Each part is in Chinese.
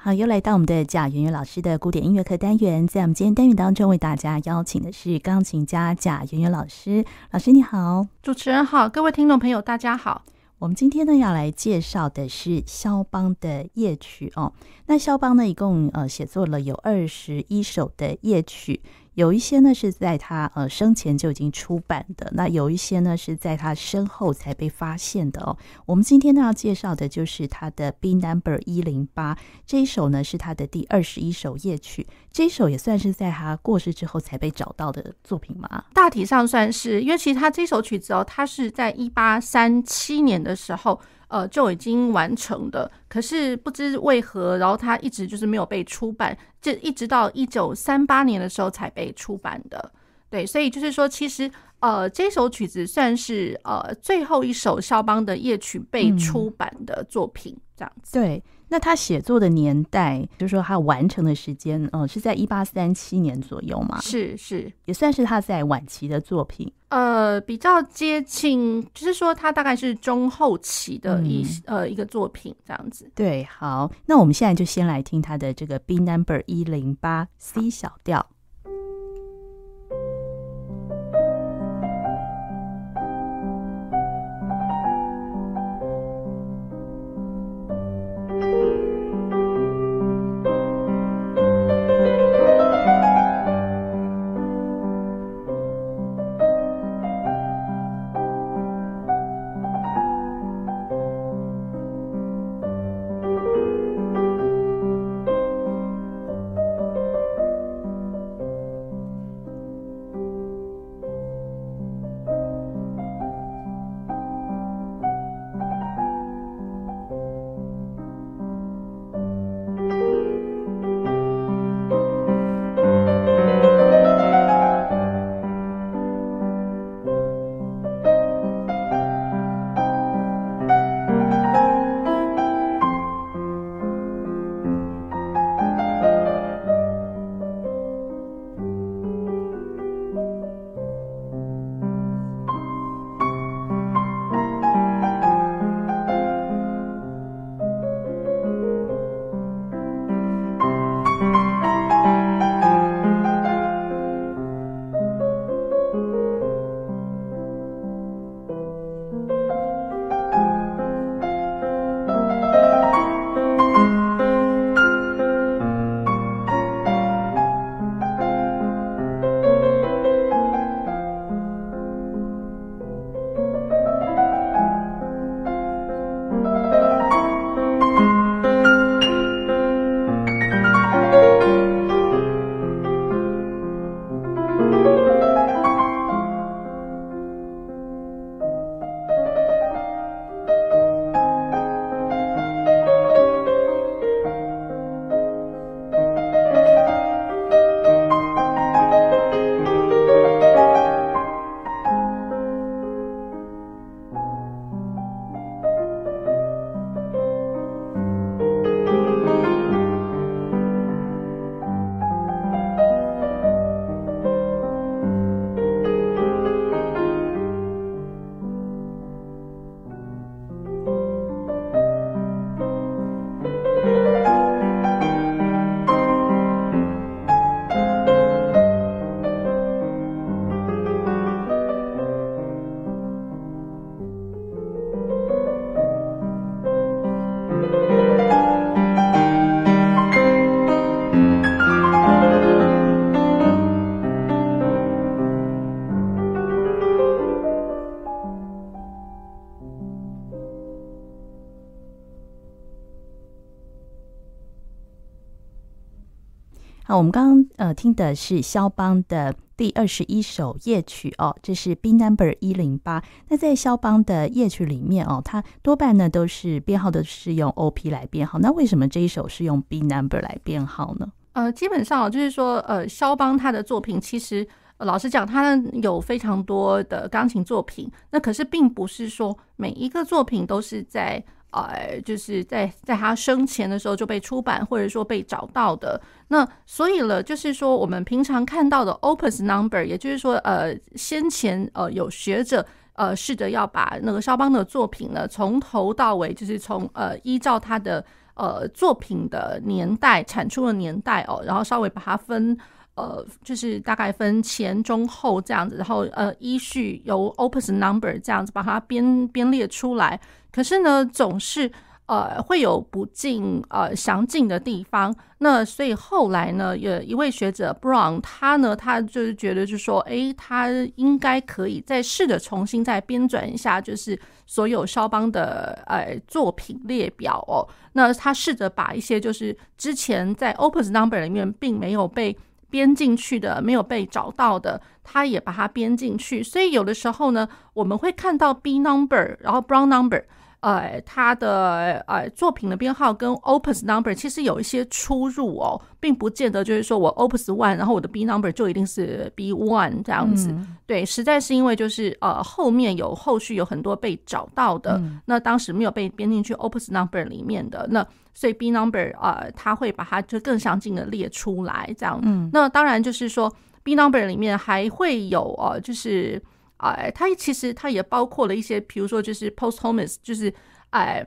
好，又来到我们的贾圆圆老师的古典音乐课单元，在我们今天单元当中，为大家邀请的是钢琴家贾圆圆老师。老师你好，主持人好，各位听众朋友大家好。我们今天呢要来介绍的是肖邦的夜曲哦。那肖邦呢一共呃写作了有二十一首的夜曲。有一些呢是在他呃生前就已经出版的，那有一些呢是在他身后才被发现的哦。我们今天呢要介绍的就是他的 B Number 一零八这一首呢是他的第二十一首夜曲，这一首也算是在他过世之后才被找到的作品吗？大体上算是，因为其实他这首曲子哦，他是在一八三七年的时候。呃，就已经完成的，可是不知为何，然后它一直就是没有被出版，这一直到一九三八年的时候才被出版的。对，所以就是说，其实呃，这首曲子算是呃最后一首肖邦的夜曲被出版的作品，嗯、这样子。对。那他写作的年代，就是说他完成的时间，呃，是在一八三七年左右嘛？是是，也算是他在晚期的作品。呃，比较接近，就是说他大概是中后期的一、嗯、呃一个作品这样子。对，好，那我们现在就先来听他的这个 B Number 一零八 C 小调。好，我们刚刚呃听的是肖邦的第二十一首夜曲哦，这是 B Number 一零八。那在肖邦的夜曲里面哦，它多半呢都是编号的是用 OP 来编号。那为什么这一首是用 B Number 来编号呢？呃，基本上就是说，呃，肖邦他的作品其实，老实讲，他有非常多的钢琴作品。那可是并不是说每一个作品都是在。呃，就是在在他生前的时候就被出版，或者说被找到的。那所以了，就是说我们平常看到的 Opus Number，也就是说，呃，先前呃有学者呃试着要把那个肖邦的作品呢从头到尾，就是从呃依照他的呃作品的年代、产出的年代哦，然后稍微把它分呃，就是大概分前中后这样子，然后呃依序由 opus number 这样子把它编编列出来。可是呢，总是。呃，会有不尽呃详尽的地方。那所以后来呢，有一位学者 Brown，他呢，他就是觉得，就是说，诶，他应该可以再试着重新再编纂一下，就是所有肖邦的呃作品列表哦。那他试着把一些就是之前在 Opus Number 里面并没有被编进去的、没有被找到的，他也把它编进去。所以有的时候呢，我们会看到 B Number，然后 Brown Number。呃，他的呃作品的编号跟 Opus Number 其实有一些出入哦，并不见得就是说我 Opus One，然后我的 B Number 就一定是 B One 这样子。嗯、对，实在是因为就是呃后面有后续有很多被找到的，嗯、那当时没有被编进去 Opus Number 里面的，那所以 B Number 呃他会把它就更详尽的列出来这样。嗯，那当然就是说 B Number 里面还会有呃就是。哎，它其实它也包括了一些，比如说就是 posthumous，就是哎，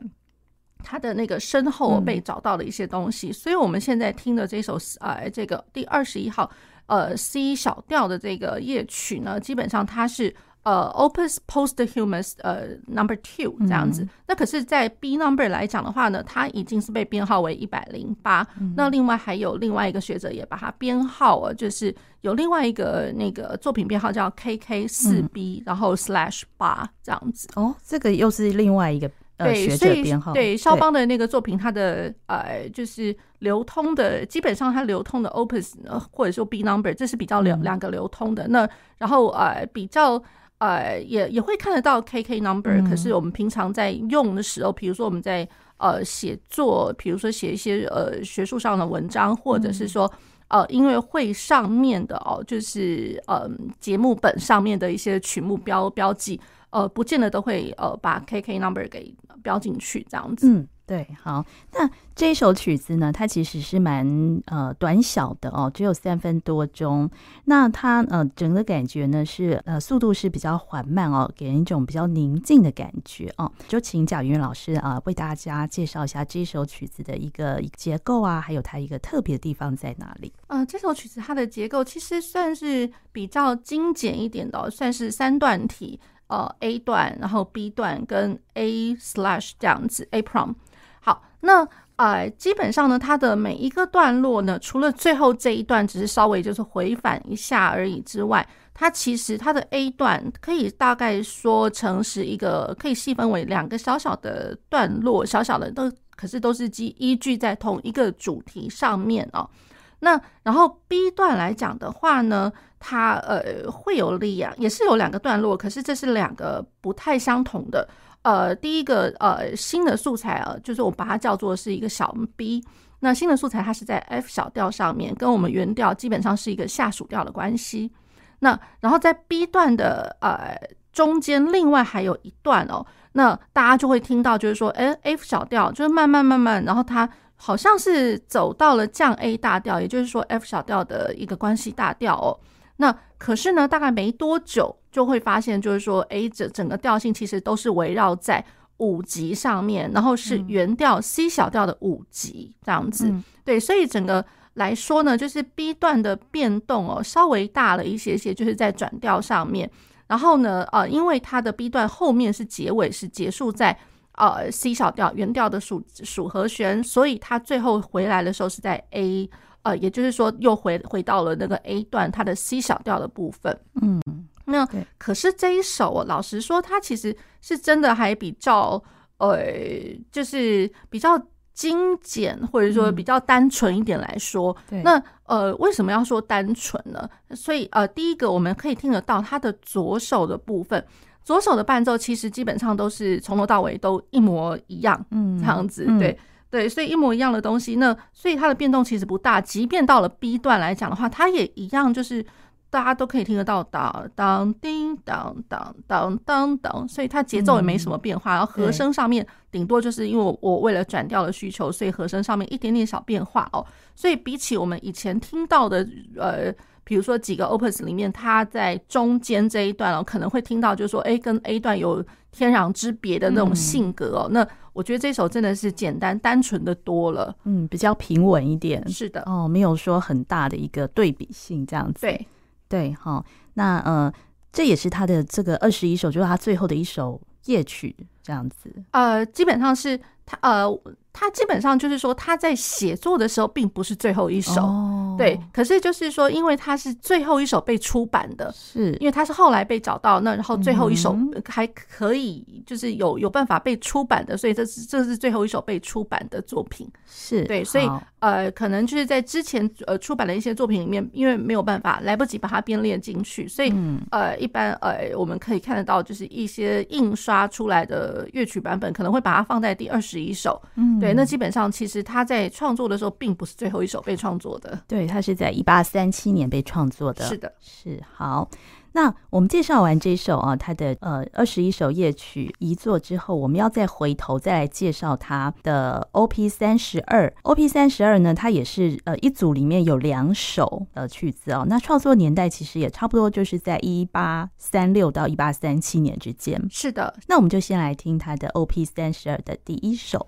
它的那个身后被找到的一些东西。嗯、所以我们现在听的这首呃，这个第二十一号呃 C 小调的这个夜曲呢，基本上它是。呃，Opus Posthumous 呃，Number Two 这样子。嗯、那可是，在 B Number 来讲的话呢，它已经是被编号为一百零八。那另外还有另外一个学者也把它编号了，就是有另外一个那个作品编号叫 KK 四 B，、嗯、然后 Slash 八这样子。哦，这个又是另外一个呃学者编号。对，肖邦的那个作品，它的呃就是流通的，基本上它流通的 Opus 或者说 B Number，这是比较两两个流通的。嗯、那然后呃比较。呃，也也会看得到 KK number，可是我们平常在用的时候，比如说我们在呃写作，比如说写一些呃学术上的文章，或者是说呃音乐会上面的哦，就是呃节目本上面的一些曲目标标记，呃，不见得都会呃把 KK number 给标进去这样子。嗯对，好，那这首曲子呢，它其实是蛮呃短小的哦，只有三分多钟。那它呃整个感觉呢是呃速度是比较缓慢哦，给人一种比较宁静的感觉哦。就请贾云老师啊、呃、为大家介绍一下这首曲子的一个结构啊，还有它一个特别的地方在哪里？呃，这首曲子它的结构其实算是比较精简一点的、哦，算是三段体，呃 A 段，然后 B 段跟 A slash 这样子 A Prompt。好，那呃，基本上呢，它的每一个段落呢，除了最后这一段只是稍微就是回返一下而已之外，它其实它的 A 段可以大概说成是一个可以细分为两个小小的段落，小小的都可是都是基依据在同一个主题上面哦。那然后 B 段来讲的话呢，它呃会有两，也是有两个段落，可是这是两个不太相同的。呃，第一个呃新的素材啊，就是我把它叫做是一个小 B。那新的素材它是在 F 小调上面，跟我们原调基本上是一个下属调的关系。那然后在 B 段的呃中间，另外还有一段哦，那大家就会听到就是说，哎，F 小调就是慢慢慢慢，然后它好像是走到了降 A 大调，也就是说 F 小调的一个关系大调哦。那可是呢，大概没多久就会发现，就是说，哎，这整个调性其实都是围绕在五级上面，然后是原调 C 小调的五级这样子。嗯、对，所以整个来说呢，就是 B 段的变动哦，稍微大了一些些，就是在转调上面。然后呢，呃，因为它的 B 段后面是结尾是结束在呃 C 小调原调的属属和弦，所以它最后回来的时候是在 A。呃，也就是说，又回回到了那个 A 段，它的 C 小调的部分。嗯，那可是这一首，老实说，它其实是真的还比较，呃，就是比较精简，或者说比较单纯一点来说。嗯、那呃，为什么要说单纯呢？所以呃，第一个我们可以听得到它的左手的部分，左手的伴奏其实基本上都是从头到尾都一模一样，嗯，这样子，对。嗯对，所以一模一样的东西，那所以它的变动其实不大。即便到了 B 段来讲的话，它也一样，就是大家都可以听得到当当叮当当当当当，所以它节奏也没什么变化。然后和声上面顶多就是因为我我为了转调的需求，所以和声上面一点点小变化哦。所以比起我们以前听到的，呃。比如说几个 opus 里面，它在中间这一段哦，可能会听到就是说，哎，跟 A 段有天壤之别的那种性格哦。那我觉得这首真的是简单单纯的多了，嗯，比较平稳一点。是的，哦，没有说很大的一个对比性这样子。对对，好，那呃，这也是他的这个二十一首，就是他最后的一首夜曲这样子。呃，基本上是他呃。他基本上就是说，他在写作的时候并不是最后一首，哦、对。可是就是说，因为他是最后一首被出版的，是因为他是后来被找到那，然后最后一首还可以就是有有办法被出版的，所以这是这是最后一首被出版的作品，是对。所以呃，可能就是在之前呃出版的一些作品里面，因为没有办法来不及把它编列进去，所以呃，一般呃我们可以看得到，就是一些印刷出来的乐曲版本可能会把它放在第二十一首，嗯。对，那基本上其实他在创作的时候，并不是最后一首被创作的。对，他是在一八三七年被创作的。是的，是好。那我们介绍完这首啊，他的呃二十一首夜曲遗作之后，我们要再回头再来介绍他的 OP 三十二。OP 三十二呢，它也是呃一组里面有两首呃曲子哦。那创作年代其实也差不多就是在一八三六到一八三七年之间。是的，那我们就先来听他的 OP 三十二的第一首。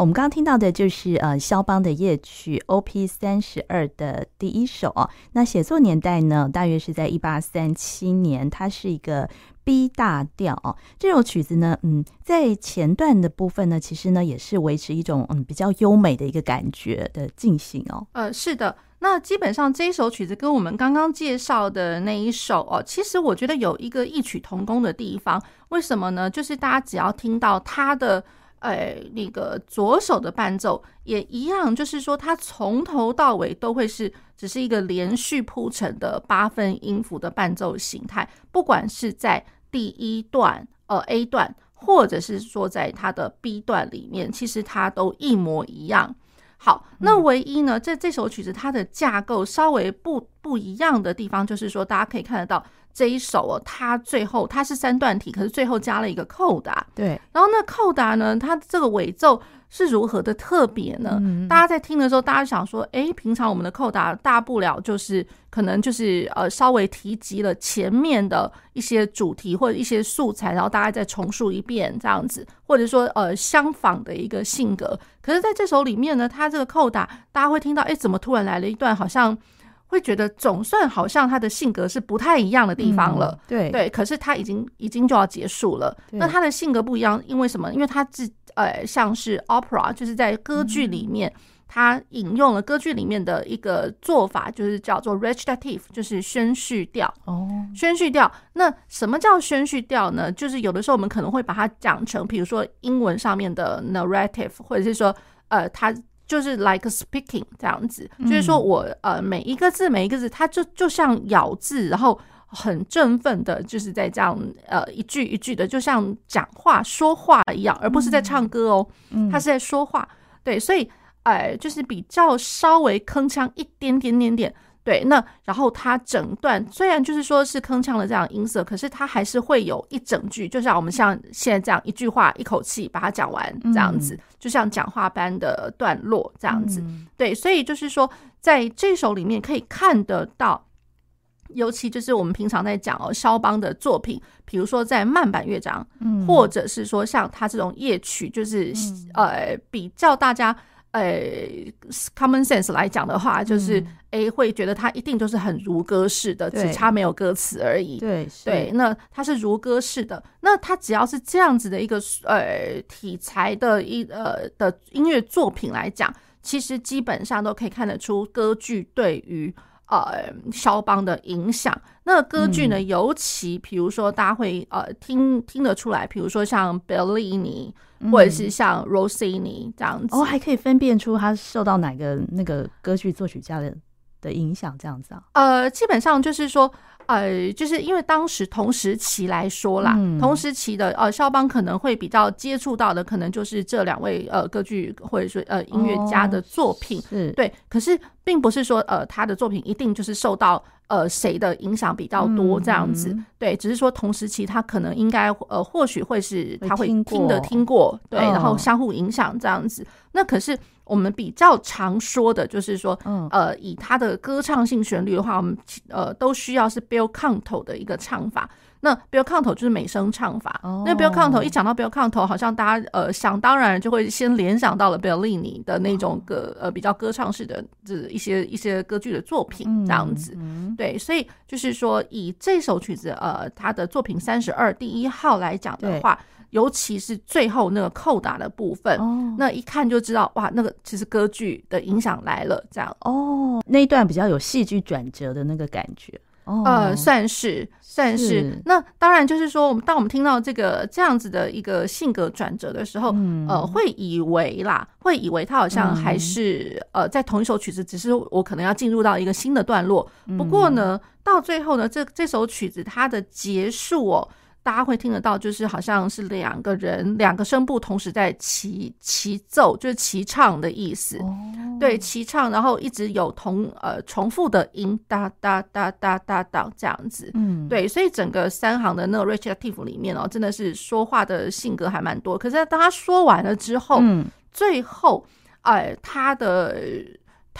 我们刚刚听到的就是呃肖邦的夜曲 OP 三十二的第一首哦。那写作年代呢，大约是在一八三七年，它是一个 B 大调哦。这首曲子呢，嗯，在前段的部分呢，其实呢也是维持一种嗯比较优美的一个感觉的进行哦。呃，是的。那基本上这一首曲子跟我们刚刚介绍的那一首哦，其实我觉得有一个异曲同工的地方。为什么呢？就是大家只要听到它的。呃，那个左手的伴奏也一样，就是说它从头到尾都会是只是一个连续铺陈的八分音符的伴奏形态，不管是在第一段呃 A 段，或者是说在它的 B 段里面，其实它都一模一样。好，那唯一呢，这这首曲子它的架构稍微不不一样的地方，就是说大家可以看得到。这一首哦，它最后它是三段体，可是最后加了一个扣打。对，然后那扣打呢，它这个尾奏是如何的特别呢？嗯、大家在听的时候，大家想说，哎，平常我们的扣打大不了就是可能就是呃稍微提及了前面的一些主题或者一些素材，然后大家再重述一遍这样子，或者说呃相仿的一个性格。可是在这首里面呢，它这个扣打，大家会听到，哎，怎么突然来了一段好像。会觉得总算好像他的性格是不太一样的地方了，嗯、对对，可是他已经已经就要结束了。那他的性格不一样，因为什么？因为他自呃，像是 opera，就是在歌剧里面，他、嗯、引用了歌剧里面的一个做法，就是叫做 recitative，就是宣叙调。哦，宣叙调。那什么叫宣叙调呢？就是有的时候我们可能会把它讲成，比如说英文上面的 narrative，或者是说呃，他。就是 like speaking 这样子，就是说我呃每一个字每一个字，它就就像咬字，然后很振奋的，就是在这样呃一句一句的，就像讲话说话一样，而不是在唱歌哦，他是在说话。对，所以哎，就是比较稍微铿锵一点点点点。对，那然后它整段虽然就是说是铿锵的这样音色，可是它还是会有一整句，就像我们像现在这样一句话一口气把它讲完这样子，就像讲话般的段落这样子。对，所以就是说在这首里面可以看得到，尤其就是我们平常在讲哦，肖邦的作品，比如说在慢板乐章，或者是说像他这种夜曲，就是呃比较大家。呃，common sense 来讲的话，就是 A 会觉得它一定就是很如歌式的，只差没有歌词而已。对对，那它是如歌式的，那它只要是这样子的一个呃题材的一呃的音乐作品来讲，其实基本上都可以看得出歌剧对于呃肖邦的影响。那歌剧呢，尤其比如说大家会呃听听得出来，比如说像贝尔利尼。或者是像 Rossini 这样子，哦，还可以分辨出他受到哪个那个歌剧作曲家的的影响，这样子啊？呃，基本上就是说，呃，就是因为当时同时期来说啦，嗯、同时期的呃，肖邦可能会比较接触到的，可能就是这两位呃歌剧或者说呃音乐家的作品，哦、对，可是并不是说呃他的作品一定就是受到。呃，谁的影响比较多？这样子，嗯、对，只是说同时期他可能应该呃，或许会是他会听的听过，对，然后相互影响这样子。那可是我们比较常说的就是说，呃，以他的歌唱性旋律的话，我们呃都需要是 bel canto 的一个唱法。那 bel canto 就是美声唱法。Oh. 那 bel canto 一讲到 bel canto，好像大家呃想当然就会先联想到了 Bellini 的那种歌呃比较歌唱式的这一些一些歌剧的作品这样子。Mm hmm. 对，所以就是说以这首曲子呃他的作品三十二第一号来讲的话，尤其是最后那个扣打的部分，oh. 那一看就知道哇，那个其实歌剧的影响来了这样。哦，oh. 那一段比较有戏剧转折的那个感觉。呃，算是算是，是。那当然就是说，我们当我们听到这个这样子的一个性格转折的时候，嗯、呃，会以为啦，会以为他好像还是、嗯、呃在同一首曲子，只是我可能要进入到一个新的段落。不过呢，到最后呢，这这首曲子它的结束哦。大家会听得到，就是好像是两个人，两个声部同时在齐齐奏，就是齐唱的意思。Oh. 对，齐唱，然后一直有同呃重复的音，哒哒哒哒哒哒这样子。嗯，对，所以整个三行的那个 recitative 里面哦，真的是说话的性格还蛮多。可是当他说完了之后，嗯，最后，哎、呃，他的。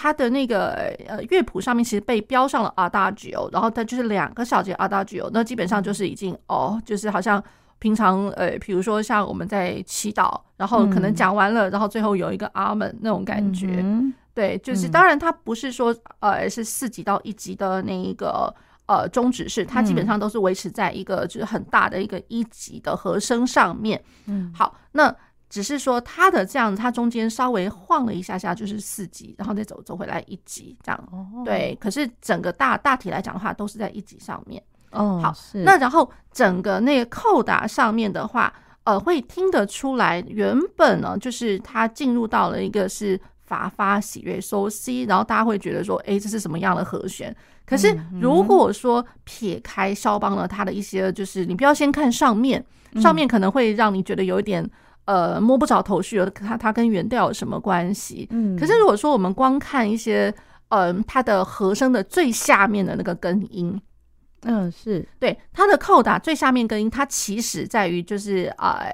它的那个呃乐谱上面其实被标上了 Adagio，然后它就是两个小节 Adagio，那基本上就是已经哦，就是好像平常呃，比如说像我们在祈祷，然后可能讲完了，嗯、然后最后有一个阿门那种感觉。嗯、对，就是当然它不是说呃是四级到一级的那一个呃终止式，它基本上都是维持在一个就是很大的一个一级的和声上面。嗯，好，那。只是说它的这样，它中间稍微晃了一下下，就是四级，然后再走走回来一级这样。哦，对。可是整个大大体来讲的话，都是在一级上面。哦，好。是。那然后整个那个扣打上面的话，呃，会听得出来，原本呢就是它进入到了一个是法发喜悦 so c，然后大家会觉得说，哎，这是什么样的和弦？可是如果说撇开肖邦呢，他的一些就是你不要先看上面，上面可能会让你觉得有一点。呃，摸不着头绪，它它跟原调有什么关系？嗯，可是如果说我们光看一些，嗯、呃，它的和声的最下面的那个根音，嗯，是。对它的扣打最下面根音，它其实在于就是呃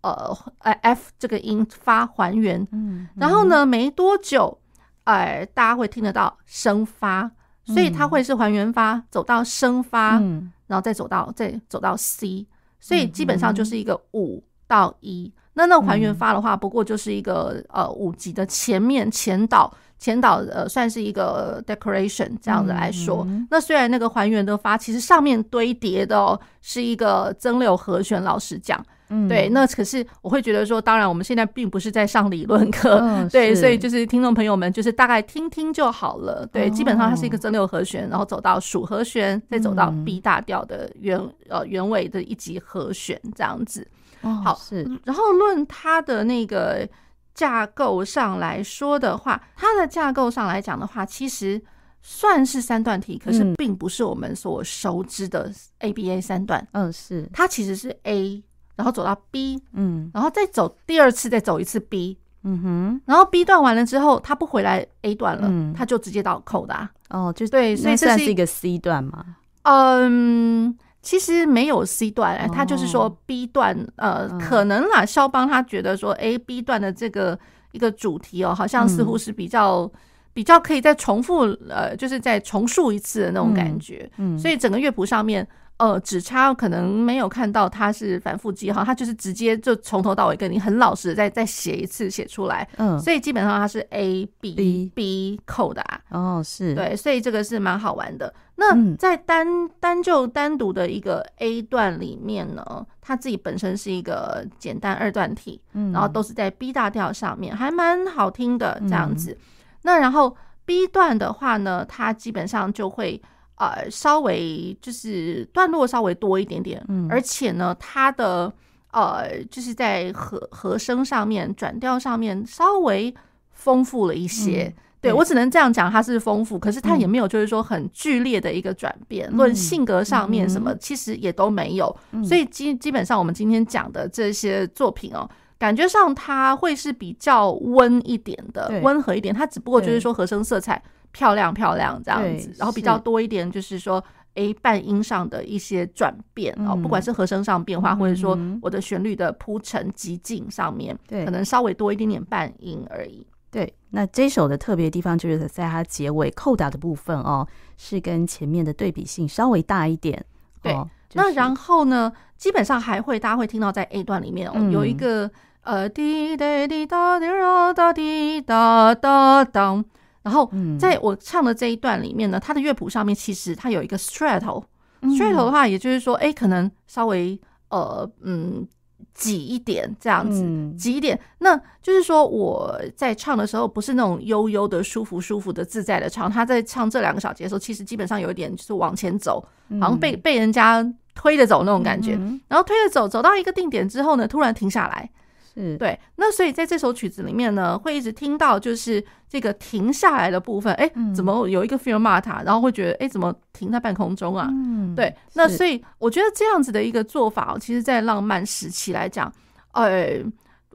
呃呃 F 这个音发还原，嗯，然后呢，没多久，哎、呃，大家会听得到升发，所以它会是还原发走到升发，嗯，然后再走到再走到 C，所以基本上就是一个五到一。那那还原发的话，不过就是一个、嗯、呃五级的前面前导前导呃算是一个 decoration 这样子来说。嗯、那虽然那个还原的发其实上面堆叠的哦是一个增六和弦，老实讲，嗯，对。那可是我会觉得说，当然我们现在并不是在上理论课，嗯、对，所以就是听众朋友们就是大概听听就好了。对，哦、基本上它是一个增六和弦，然后走到属和弦，再走到 B 大调的原呃原尾的一级和弦这样子。哦，好是，然后论它的那个架构上来说的话，它的架构上来讲的话，其实算是三段体，可是并不是我们所熟知的 ABA 三段。嗯，是它其实是 A，然后走到 B，嗯，然后再走第二次，再走一次 B，嗯哼，然后 B 段完了之后，它不回来 A 段了，嗯，它就直接到扣的。哦，就对，所以这是一个 C 段嘛。嗯。其实没有 C 段，他就是说 B 段，呃，可能啦，肖邦他觉得说，哎，B 段的这个一个主题哦，好像似乎是比较比较可以再重复，呃，就是再重述一次的那种感觉，嗯，所以整个乐谱上面。呃，只差可能没有看到它是反复记号，它就是直接就从头到尾跟你很老实的再再写一次写出来。嗯，所以基本上它是 A B, B 扣的啊。哦，是对，所以这个是蛮好玩的。那在单单就单独的一个 A 段里面呢，它自己本身是一个简单二段体，嗯，然后都是在 B 大调上面，还蛮好听的这样子。那然后 B 段的话呢，它基本上就会。呃，稍微就是段落稍微多一点点，嗯，而且呢，它的呃，就是在和和声上面、转调上面稍微丰富了一些。嗯、对，我只能这样讲，它是丰富，可是它也没有就是说很剧烈的一个转变。论、嗯、性格上面什么，其实也都没有。嗯、所以基基本上我们今天讲的这些作品哦，感觉上它会是比较温一点的，温和一点。它只不过就是说和声色彩。漂亮漂亮这样子，然后比较多一点，就是说，A，半音上的一些转变哦，不管是和声上变化，或者说我的旋律的铺陈极进上面，对，可能稍微多一点点半音而已。对，那这首的特别地方就是在它结尾扣打的部分哦，是跟前面的对比性稍微大一点。对，那然后呢，基本上还会大家会听到在 A 段里面哦，有一个呃滴滴滴答滴答滴答哒当。然后在我唱的这一段里面呢，它的乐谱上面其实它有一个 stretto，stretto 的话，也就是说，哎，可能稍微呃嗯挤一点这样子，挤一点，那就是说我在唱的时候不是那种悠悠的、舒服舒服的、自在的唱，他在唱这两个小节的时候，其实基本上有一点就是往前走，好像被被人家推着走那种感觉，然后推着走，走到一个定点之后呢，突然停下来。是。对，那所以在这首曲子里面呢，会一直听到就是这个停下来的部分，哎，怎么有一个 fermata，然后会觉得，哎，怎么停在半空中啊？嗯，对，那所以我觉得这样子的一个做法，其实，在浪漫时期来讲，呃，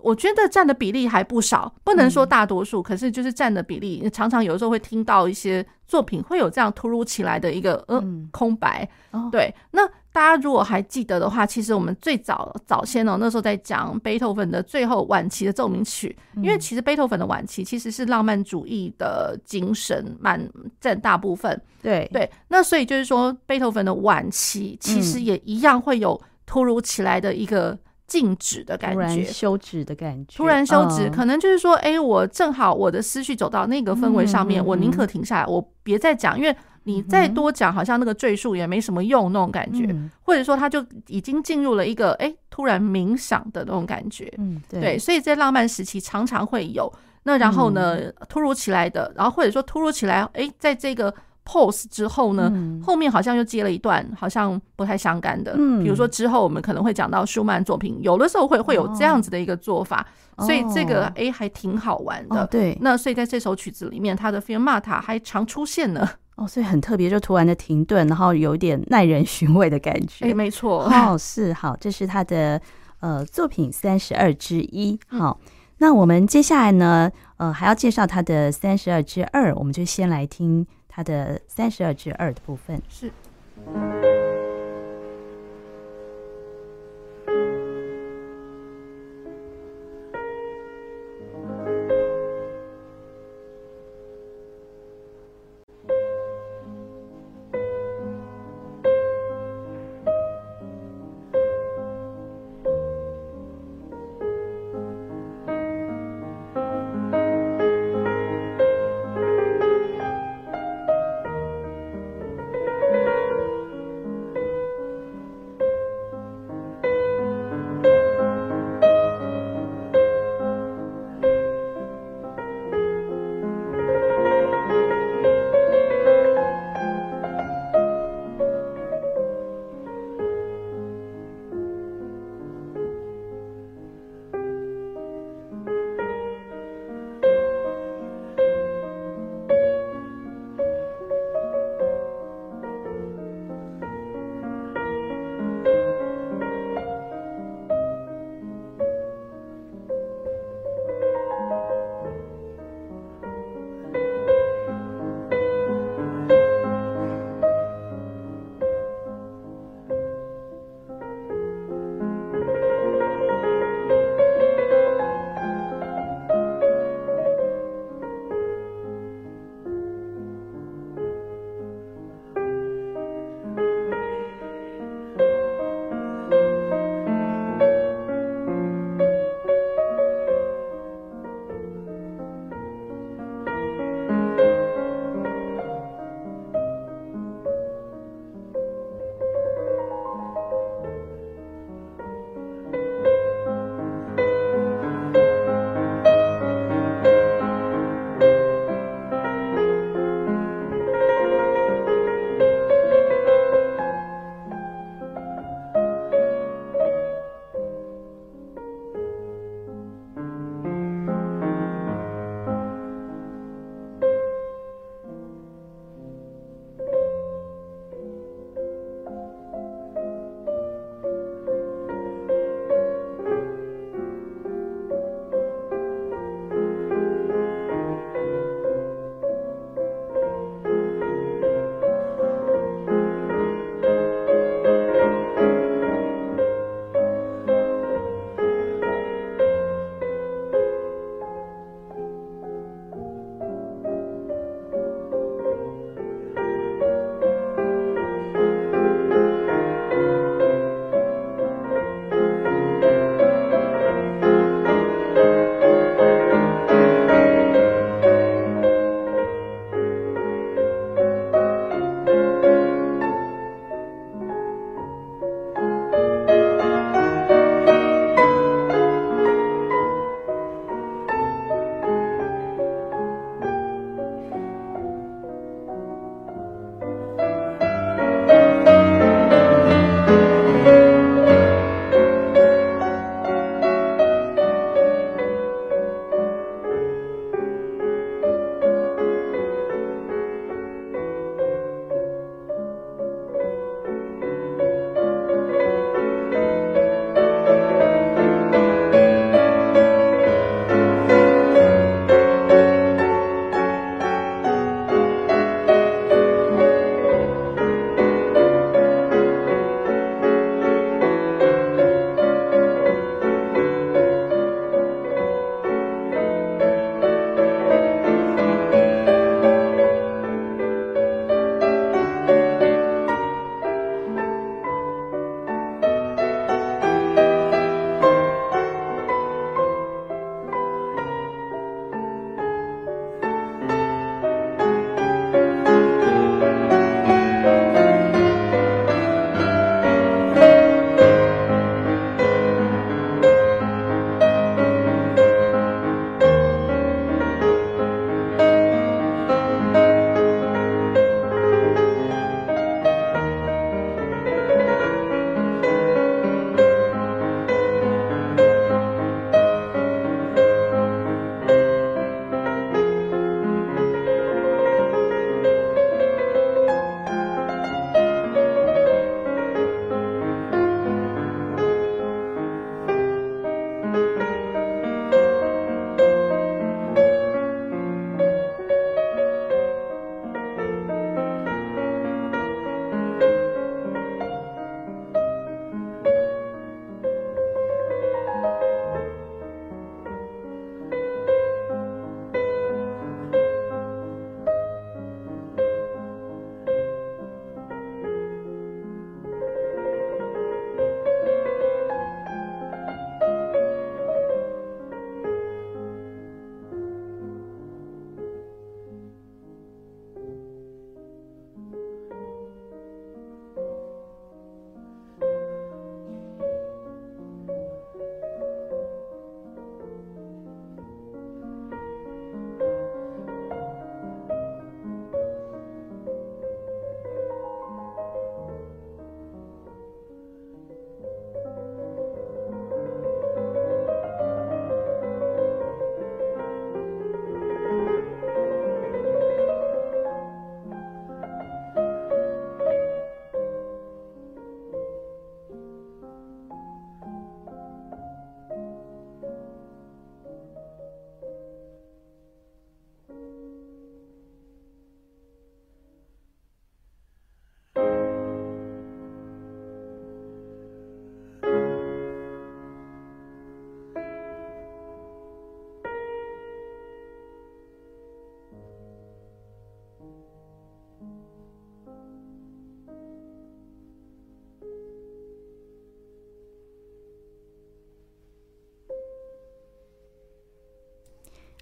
我觉得占的比例还不少，不能说大多数，可是就是占的比例，常常有的时候会听到一些作品会有这样突如其来的一个呃空白，对，那。大家如果还记得的话，其实我们最早早先哦，那时候在讲贝多芬的最后晚期的奏鸣曲，因为其实贝多芬的晚期其实是浪漫主义的精神蛮占大部分。对。对，那所以就是说，贝多芬的晚期其实也一样会有突如其来的一个静止的感觉，休止的感觉，突然休止，可能就是说，哎，我正好我的思绪走到那个氛围上面，我宁可停下来，我别再讲，因为你再多讲，好像那个赘述也没什么用那种感觉，或者说他就已经进入了一个哎突然冥想的那种感觉，嗯，对，所以在浪漫时期常常会有。那然后呢，突如其来的，然后或者说突如其来，哎，在这个。pose 之后呢，嗯、后面好像又接了一段好像不太相干的，嗯，比如说之后我们可能会讲到舒曼作品，有的时候会会有这样子的一个做法，哦、所以这个哎还挺好玩的，哦、对。那所以在这首曲子里面，它的 fermata 还常出现呢，哦，所以很特别，就突然的停顿，然后有一点耐人寻味的感觉，哎，没错，哦，是好，这是他的呃作品三十二之一，好，嗯、那我们接下来呢，呃，还要介绍他的三十二之二，我们就先来听。他的三十二之二的部分是。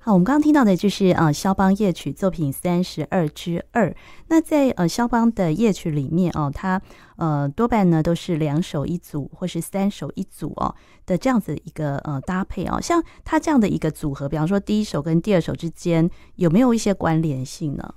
好，我们刚刚听到的就是呃肖邦夜曲作品三十二之二。那在呃肖邦的夜曲里面哦，它呃多半呢都是两首一组或是三首一组哦的这样子一个呃搭配哦。像它这样的一个组合，比方说第一首跟第二首之间有没有一些关联性呢？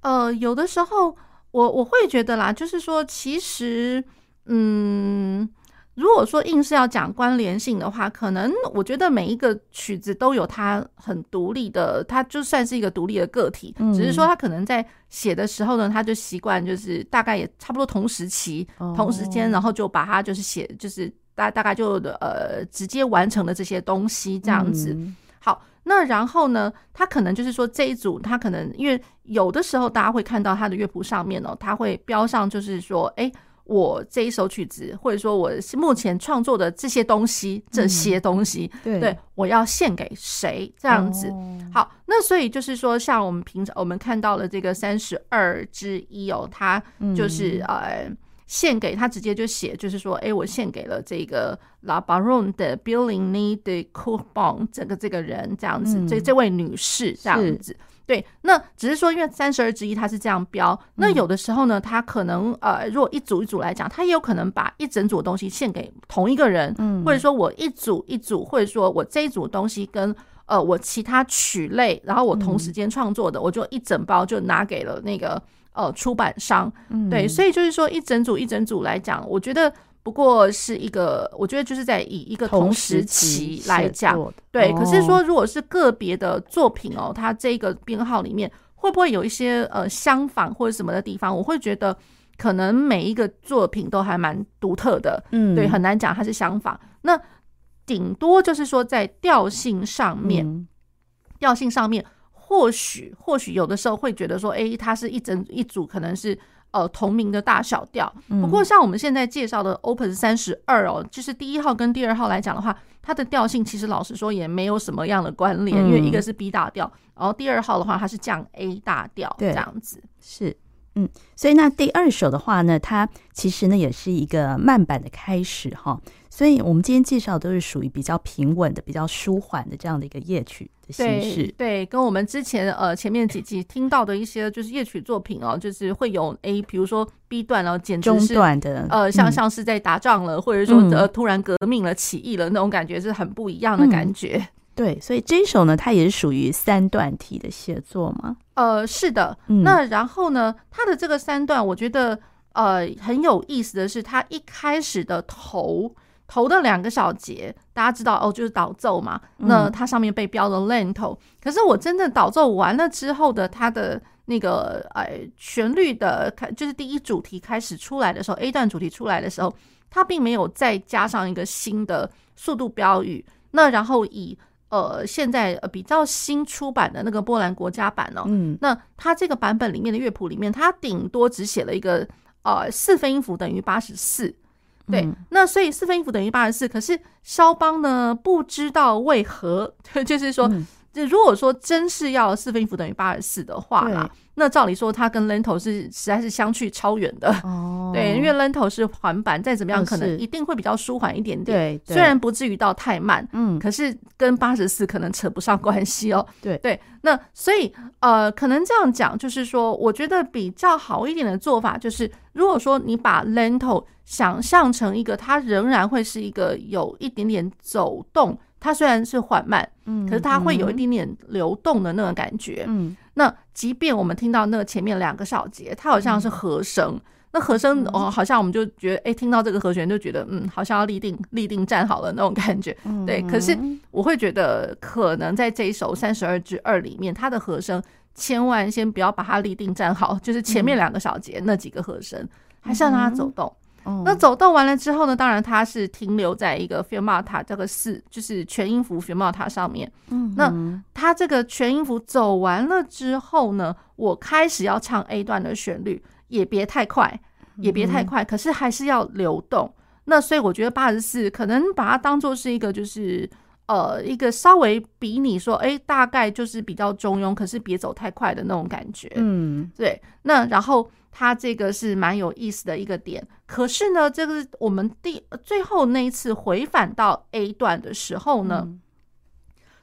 呃，有的时候我我会觉得啦，就是说其实嗯。如果说硬是要讲关联性的话，可能我觉得每一个曲子都有它很独立的，它就算是一个独立的个体，嗯、只是说他可能在写的时候呢，他就习惯就是大概也差不多同时期、哦、同时间，然后就把它就是写就是大大概就呃直接完成了这些东西这样子。嗯、好，那然后呢，他可能就是说这一组，他可能因为有的时候大家会看到他的乐谱上面哦，他会标上就是说哎。欸我这一首曲子，或者说我是目前创作的这些东西，这些东西，嗯、对，对我要献给谁？这样子。哦、好，那所以就是说，像我们平常我们看到了这个三十二之一哦，他就是、嗯、呃献给他，直接就写，就是说，哎，我献给了这个 La Baronne de Billigny de Courbon 这个这个人，这样子，嗯、这这位女士这样子。对，那只是说，因为三十二之一它是这样标，那有的时候呢，它可能呃，如果一组一组来讲，它也有可能把一整组的东西献给同一个人，嗯，或者说我一组一组，或者说我这一组东西跟呃我其他曲类，然后我同时间创作的，我就一整包就拿给了那个呃出版商，对，所以就是说一整组一整组来讲，我觉得。不过是一个，我觉得就是在以一个同时期来讲，对。可是说，如果是个别的作品哦，它这个编号里面会不会有一些呃相仿或者什么的地方？我会觉得可能每一个作品都还蛮独特的，嗯，对，很难讲它是相仿。那顶多就是说在调性上面，调性上面或许或许有的时候会觉得说，哎，它是一整一组，可能是。呃，同名的大小调。不过，像我们现在介绍的 Open 三十二哦，就是第一号跟第二号来讲的话，它的调性其实老实说也没有什么样的关联，嗯、因为一个是 B 大调，然后第二号的话它是降 A 大调，这样子是。嗯，所以那第二首的话呢，它其实呢也是一个慢板的开始哈。所以我们今天介绍都是属于比较平稳的、比较舒缓的这样的一个夜曲的形式。对，对，跟我们之前呃前面几集听到的一些就是夜曲作品哦，就是会有 A，比如说 B 段哦，简直是中段的呃，像像是在打仗了，嗯、或者说呃突然革命了、起义了那种感觉，是很不一样的感觉。嗯对，所以这一首呢，它也是属于三段体的写作吗？呃，是的。嗯、那然后呢，它的这个三段，我觉得呃很有意思的是，它一开始的头头的两个小节，大家知道哦，就是导奏嘛。那它上面被标了 Lento，、嗯、可是我真正导奏完了之后的它的那个呃旋律的开，就是第一主题开始出来的时候，A 段主题出来的时候，它并没有再加上一个新的速度标语。那然后以呃，现在呃比较新出版的那个波兰国家版哦，嗯，那它这个版本里面的乐谱里面，它顶多只写了一个呃四分音符等于八十四，对，嗯、那所以四分音符等于八十四，可是肖邦呢不知道为何，就是说，就、嗯、如果说真是要四分音符等于八十四的话啦。那照理说，它跟 Lento 是实在是相去超远的，哦，对，因为 Lento 是环板，再怎么样可能一定会比较舒缓一点点，对，虽然不至于到太慢，嗯，可是跟八十四可能扯不上关系哦，对对，那所以呃，可能这样讲，就是说，我觉得比较好一点的做法，就是如果说你把 Lento 想象成一个，它仍然会是一个有一点点走动。它虽然是缓慢，嗯，可是它会有一点点流动的那种感觉，嗯。那即便我们听到那个前面两个小节，它好像是和声，嗯、那和声哦，好像我们就觉得，哎、欸，听到这个和弦就觉得，嗯，好像要立定立定站好了那种感觉，嗯、对。可是我会觉得，可能在这一首三十二之二里面，它的和声千万先不要把它立定站好，就是前面两个小节那几个和声，还是要让它走动。那走动完了之后呢？当然它是停留在一个 fermata 这个四，就是全音符 fermata 上面。嗯，那它这个全音符走完了之后呢，我开始要唱 A 段的旋律，也别太快，也别太快，可是还是要流动。那所以我觉得八十四可能把它当做是一个，就是呃一个稍微比你说，哎，大概就是比较中庸，可是别走太快的那种感觉。嗯，对。那然后。它这个是蛮有意思的一个点，可是呢，这个我们第最后那一次回返到 A 段的时候呢，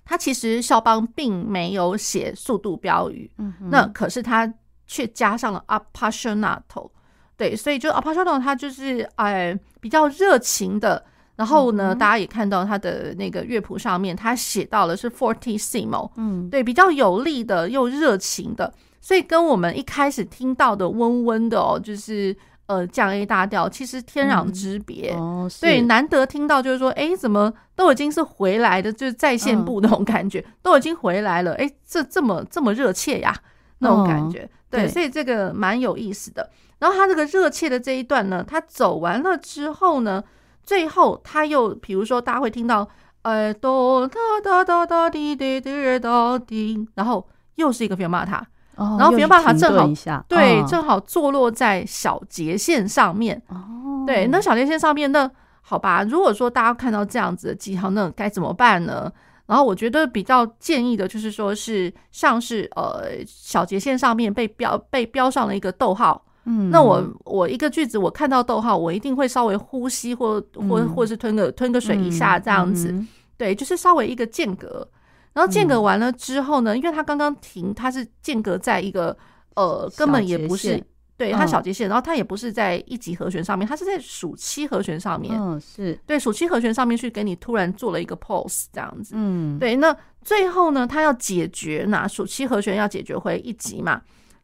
他其实肖邦并没有写速度标语，嗯，那可是他却加上了 appassionato，对，所以就 appassionato 他就是哎比较热情的。然后呢，大家也看到他的那个乐谱上面，他写到了是 fortissimo，嗯，对，比较有力的又热情的，所以跟我们一开始听到的温温的哦，就是呃降 A 大调，其实天壤之别。哦，对，难得听到就是说，哎，怎么都已经是回来的，就是在线部那种感觉，都已经回来了，哎，这这么这么热切呀，那种感觉。对，所以这个蛮有意思的。然后他这个热切的这一段呢，他走完了之后呢。最后，他又比如说，大家会听到，呃，哆哒哒哒哒滴滴滴哒滴，然后又是一个菲尔玛塔，然后菲尔玛塔正好对，正好坐落在小节线上面。哦，对，那小节线上面，那好吧，如果说大家看到这样子的记号，那该怎么办呢？然后我觉得比较建议的就是说，是像是呃小节线上面被标被标上了一个逗号。嗯，那我我一个句子我看到逗号，我一定会稍微呼吸或或或是吞个吞个水一下这样子，对，就是稍微一个间隔，然后间隔完了之后呢，因为它刚刚停，它是间隔在一个呃根本也不是对它小节线，然后它也不是在一级和弦上面，它是在属七和弦上面，嗯，是。对属七和弦上面去给你突然做了一个 pause 这样子，嗯，对，那最后呢，它要解决哪属七和弦要解决回一级嘛。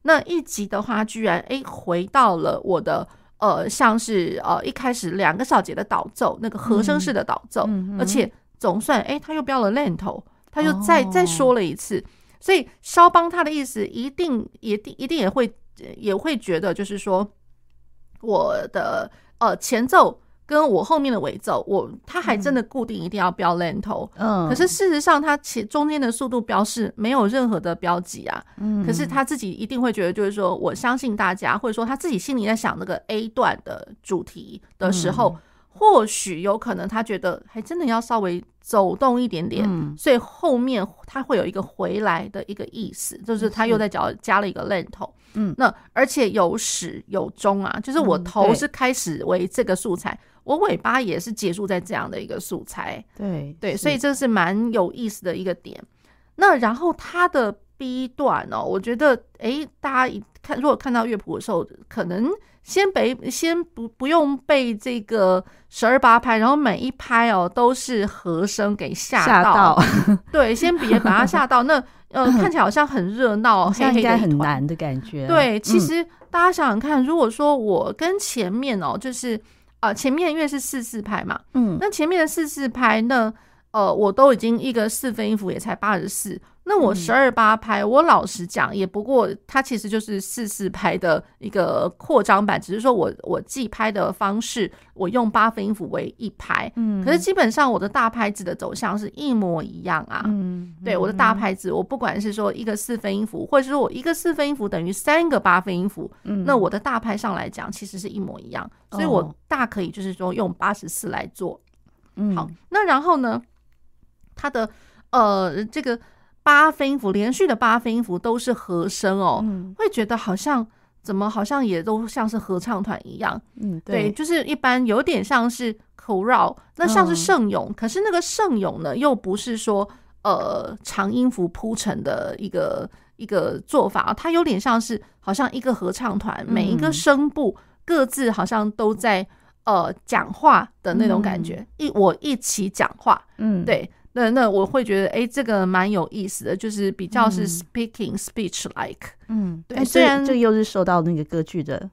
那一集的话，居然哎回到了我的呃，像是呃一开始两个小节的导奏，那个和声式的导奏，嗯、而且总算哎他又标了 lento，他又再、哦、再说了一次，所以肖邦他的意思一定也定一定也会也会觉得就是说我的呃前奏。跟我后面的尾奏，我他还真的固定一定要标 lento，嗯，可是事实上他其中间的速度标示没有任何的标记啊，嗯，可是他自己一定会觉得，就是说我相信大家，或者说他自己心里在想那个 A 段的主题的时候，或许有可能他觉得还真的要稍微走动一点点，所以后面他会有一个回来的一个意思，就是他又在脚加了一个 lento，嗯，那而且有始有终啊，就是我头是开始为这个素材。我尾巴也是结束在这样的一个素材，对对，所以这是蛮有意思的一个点。那然后它的 B 段哦，我觉得诶，大家一看，如果看到乐谱的时候，可能先背，先不不用被这个十二八拍，然后每一拍哦都是和声给吓到，吓到对，先别把它吓到。那呃，看起来好像很热闹，黑黑的，应该很难的感觉。对，其实大家想想看，如果说我跟前面哦，就是。啊，前面因为是四四拍嘛，嗯，那前面的四四拍，那呃，我都已经一个四分音符也才八十四，那我十二八拍，我老实讲，也不过它其实就是四四拍的一个扩张版，只是说我我记拍的方式，我用八分音符为一拍，嗯，可是基本上我的大拍子的走向是一模一样啊，嗯，对，我的大拍子，我不管是说一个四分音符，或者是说我一个四分音符等于三个八分音符，嗯，那我的大拍上来讲，其实是一模一样，所以我大可以就是说用八十四来做，嗯，好，那然后呢？它的呃，这个八分音符连续的八分音符都是和声哦，嗯、会觉得好像怎么好像也都像是合唱团一样，嗯，对，对，就是一般有点像是口绕，那像是圣咏，嗯、可是那个圣咏呢，又不是说呃长音符铺成的一个一个做法，它有点像是好像一个合唱团，每一个声部各自好像都在呃讲话的那种感觉，嗯、一我一起讲话，嗯，对。那那我会觉得，哎，这个蛮有意思的，就是比较是 speaking speech like，嗯，对。虽然这又是受到那个歌剧的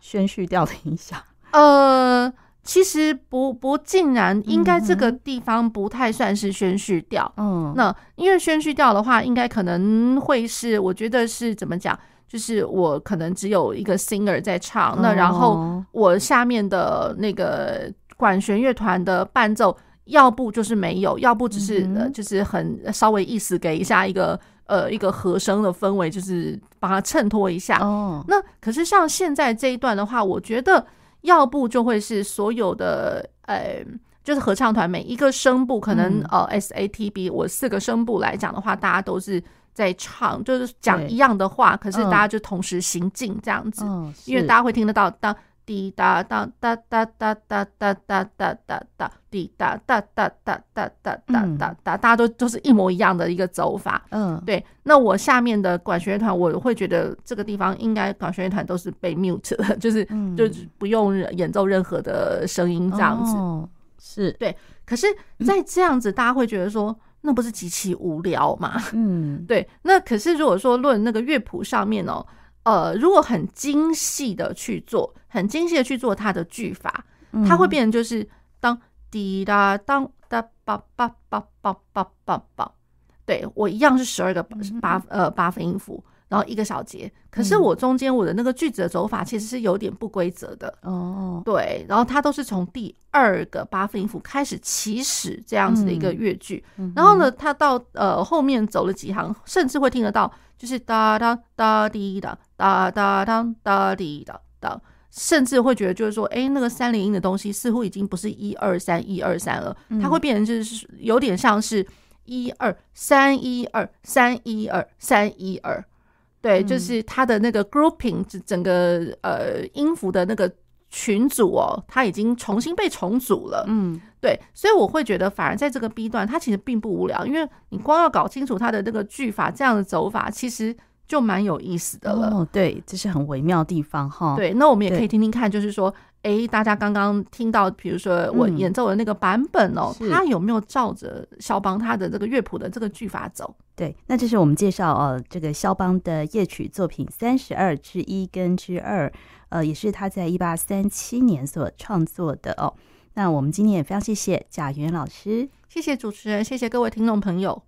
宣叙调的影响，呃，其实不不竟然，应该这个地方不太算是宣叙调。嗯，那因为宣叙调的话，应该可能会是，我觉得是怎么讲，就是我可能只有一个 singer 在唱，那然后我下面的那个管弦乐团的伴奏。要不就是没有，要不只是呃，就是很稍微意思给一下一个呃一个和声的氛围，就是把它衬托一下。哦，那可是像现在这一段的话，我觉得要不就会是所有的呃，就是合唱团每一个声部可能呃 S A T B，我四个声部来讲的话，大家都是在唱，就是讲一样的话，可是大家就同时行进这样子，因为大家会听得到当。滴答当哒哒哒哒哒哒哒哒哒滴答哒哒哒哒哒哒哒，大家都都是一模一样的一个走法。嗯，对。那我下面的管弦乐团，我会觉得这个地方应该管弦乐团都是被 mute 的，就是就是不用演奏任何的声音这样子。是对。可是，在这样子，大家会觉得说，那不是极其无聊吗？嗯，对。那可是如果说论那个乐谱上面哦。呃，如果很精细的去做，很精细的去做它的句法，它会变成就是当滴答当哒叭叭叭叭叭叭叭，对，我一样是十二个八呃八分音符，然后一个小节，可是我中间我的那个句子的走法其实是有点不规则的哦，对，然后它都是从第二个八分音符开始起始这样子的一个乐句，然后呢，它到呃后面走了几行，甚至会听得到。就是哒哒哒滴哒哒哒哒哒滴哒哒，甚至会觉得就是说，哎，那个三连音的东西似乎已经不是一二三一二三了，它会变成就是有点像是一二三一二三一二三一二，对，就是它的那个 grouping，整个呃音符的那个群组哦，它已经重新被重组了，嗯。对，所以我会觉得，反而在这个 B 段，它其实并不无聊，因为你光要搞清楚它的那个句法，这样的走法，其实就蛮有意思的了。哦，对，这是很微妙的地方哈。对，那我们也可以听听看，就是说，哎，大家刚刚听到，比如说我演奏的那个版本哦，嗯、它有没有照着肖邦他的这个乐谱的这个句法走？对，那这是我们介绍哦，这个肖邦的夜曲作品三十二之一跟之二，呃，也是他在一八三七年所创作的哦。那我们今天也非常谢谢贾元老师，谢谢主持人，谢谢各位听众朋友。